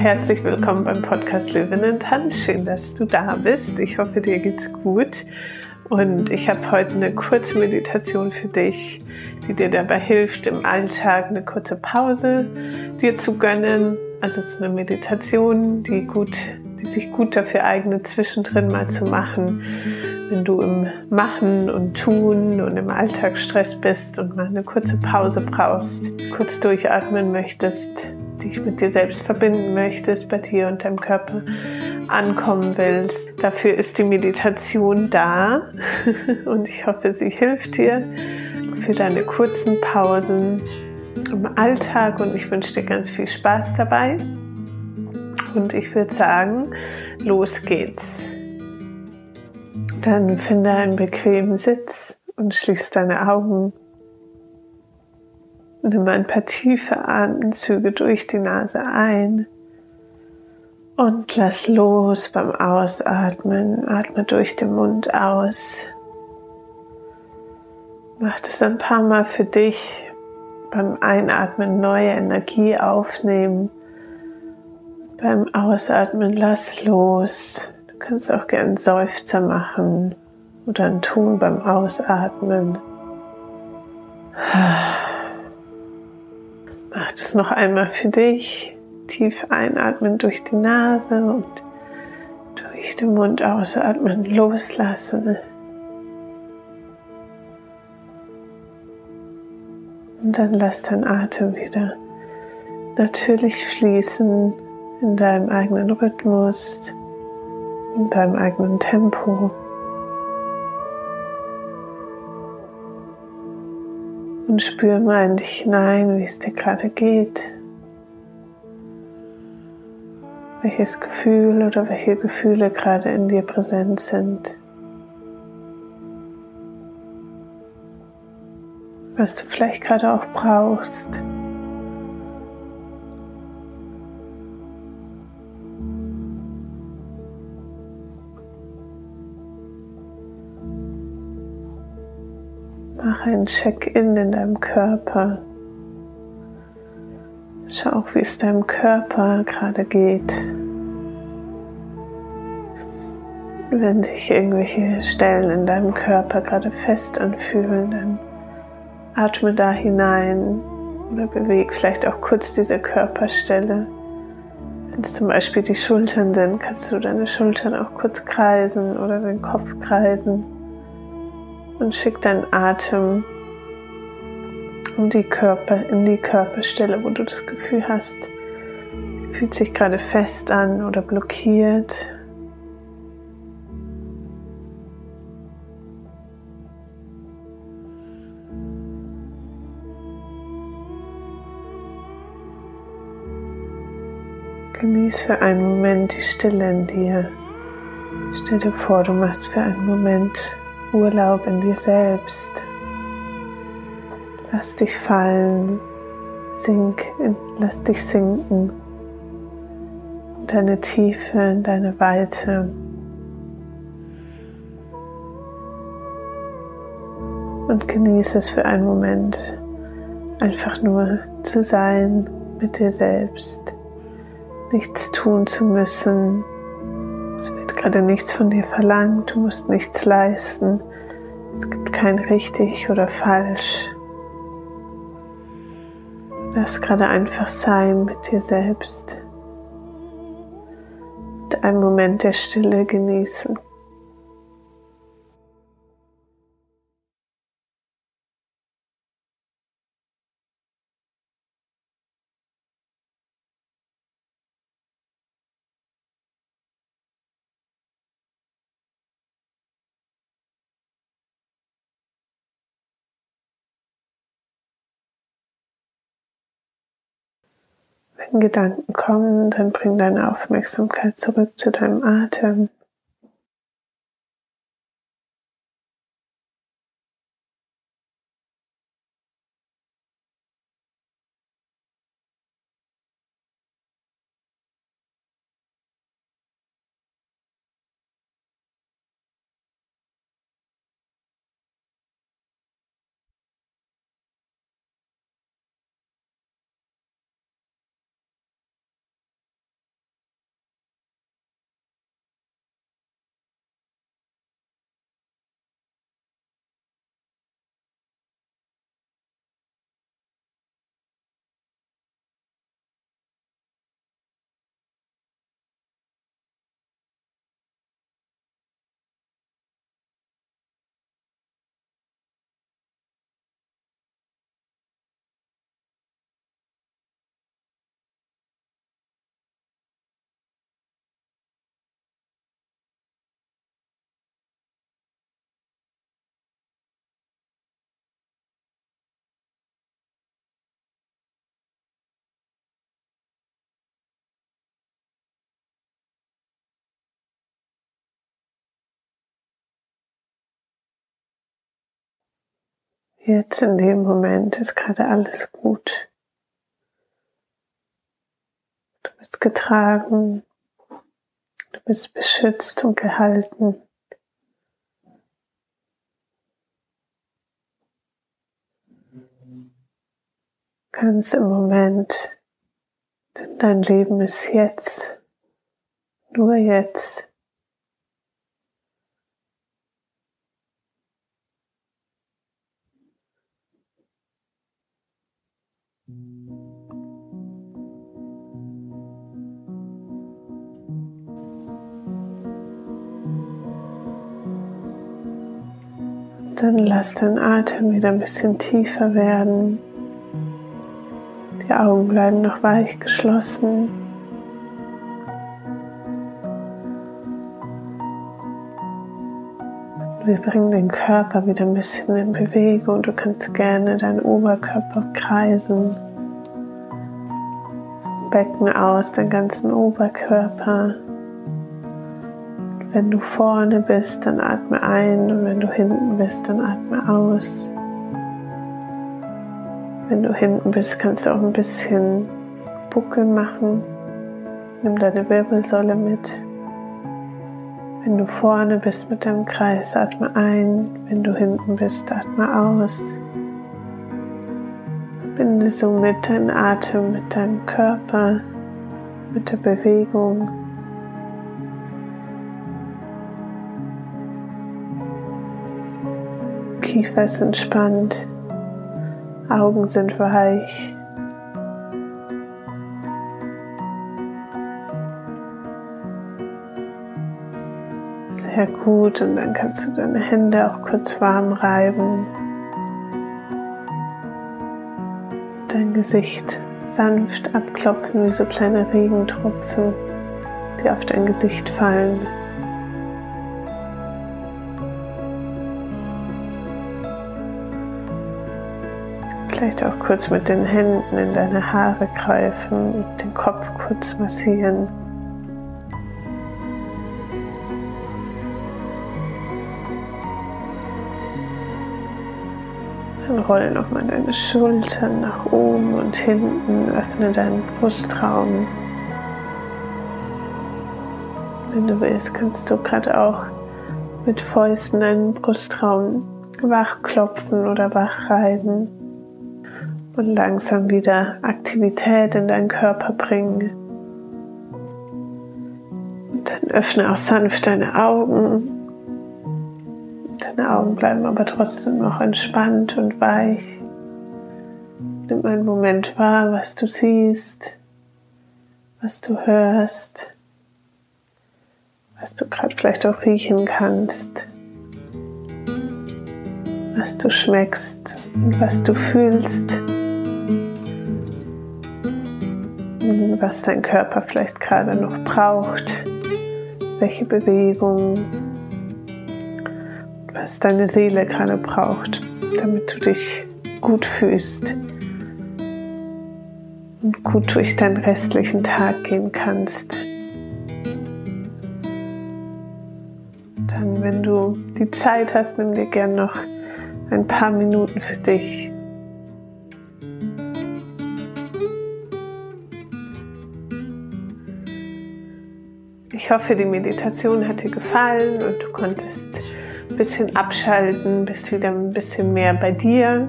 herzlich willkommen beim Podcast Löwen Tanz. Schön, dass du da bist. Ich hoffe, dir geht's gut. Und ich habe heute eine kurze Meditation für dich, die dir dabei hilft, im Alltag eine kurze Pause dir zu gönnen. Also es ist eine Meditation, die gut, die sich gut dafür eignet, zwischendrin mal zu machen, wenn du im Machen und Tun und im Alltagsstress bist und mal eine kurze Pause brauchst, kurz durchatmen möchtest, dich mit dir selbst verbinden möchtest, bei dir und deinem Körper ankommen willst. Dafür ist die Meditation da und ich hoffe, sie hilft dir für deine kurzen Pausen im Alltag und ich wünsche dir ganz viel Spaß dabei. Und ich würde sagen, los geht's. Dann finde einen bequemen Sitz und schließ deine Augen. Nimm ein paar tiefe Atemzüge durch die Nase ein und lass los beim Ausatmen. Atme durch den Mund aus. Mach das ein paar Mal für dich. Beim Einatmen neue Energie aufnehmen. Beim Ausatmen lass los. Du kannst auch gern Seufzer machen oder ein Ton beim Ausatmen. Mach das noch einmal für dich. Tief einatmen durch die Nase und durch den Mund ausatmen, loslassen. Und dann lass dein Atem wieder natürlich fließen in deinem eigenen Rhythmus, in deinem eigenen Tempo. Und spür mal in dich hinein, wie es dir gerade geht. Welches Gefühl oder welche Gefühle gerade in dir präsent sind. Was du vielleicht gerade auch brauchst. Mach ein Check-in in deinem Körper. Schau, wie es deinem Körper gerade geht. Wenn sich irgendwelche Stellen in deinem Körper gerade fest anfühlen, dann atme da hinein oder bewege vielleicht auch kurz diese Körperstelle. Wenn es zum Beispiel die Schultern sind, kannst du deine Schultern auch kurz kreisen oder den Kopf kreisen und schick deinen Atem um die Körper, in die Körperstelle, wo du das Gefühl hast, fühlt sich gerade fest an oder blockiert. Genieß für einen Moment die Stille in dir. Stell dir vor, du machst für einen Moment Urlaub in dir selbst. Lass dich fallen, sink, lass dich sinken in deine Tiefe, in deine Weite. Und genieße es für einen Moment, einfach nur zu sein mit dir selbst, nichts tun zu müssen, gerade nichts von dir verlangt, du musst nichts leisten. Es gibt kein richtig oder falsch. Du darfst gerade einfach sein mit dir selbst und einen Moment der Stille genießen. Wenn Gedanken kommen, dann bring deine Aufmerksamkeit zurück zu deinem Atem. Jetzt in dem Moment ist gerade alles gut. Du bist getragen, du bist beschützt und gehalten. Ganz im Moment, denn dein Leben ist jetzt, nur jetzt. Dann lass deinen Atem wieder ein bisschen tiefer werden. Die Augen bleiben noch weich geschlossen. Wir bringen den Körper wieder ein bisschen in Bewegung. Du kannst gerne deinen Oberkörper kreisen. Becken aus, den ganzen Oberkörper. Wenn du vorne bist, dann atme ein und wenn du hinten bist, dann atme aus. Wenn du hinten bist, kannst du auch ein bisschen Buckel machen. Nimm deine Wirbelsäule mit. Wenn du vorne bist mit deinem Kreis, atme ein. Wenn du hinten bist, atme aus. Verbinde somit deinen Atem mit deinem Körper, mit der Bewegung. Kiefer ist entspannt, Augen sind weich. Sehr gut und dann kannst du deine Hände auch kurz warm reiben. Dein Gesicht sanft abklopfen wie so kleine Regentropfen, die auf dein Gesicht fallen. Vielleicht auch kurz mit den Händen in deine Haare greifen und den Kopf kurz massieren. Dann roll nochmal deine Schultern nach oben und hinten, öffne deinen Brustraum. Wenn du willst, kannst du gerade auch mit Fäusten deinen Brustraum wachklopfen oder wachreiben und langsam wieder Aktivität in deinen Körper bringen. Und dann öffne auch sanft deine Augen. Deine Augen bleiben aber trotzdem noch entspannt und weich. Nimm einen Moment wahr, was du siehst, was du hörst, was du gerade vielleicht auch riechen kannst, was du schmeckst und was du fühlst. was dein Körper vielleicht gerade noch braucht, welche Bewegung, was deine Seele gerade braucht, damit du dich gut fühlst und gut durch deinen restlichen Tag gehen kannst. Dann, wenn du die Zeit hast, nimm dir gern noch ein paar Minuten für dich Ich hoffe, die Meditation hat dir gefallen und du konntest bisschen abschalten, bist wieder ein bisschen mehr bei dir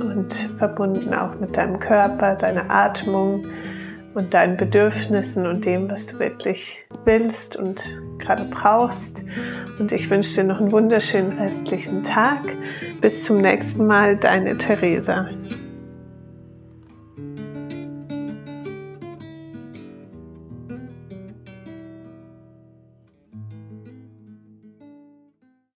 und verbunden auch mit deinem Körper, deiner Atmung und deinen Bedürfnissen und dem, was du wirklich willst und gerade brauchst. Und ich wünsche dir noch einen wunderschönen restlichen Tag. Bis zum nächsten Mal, deine Theresa.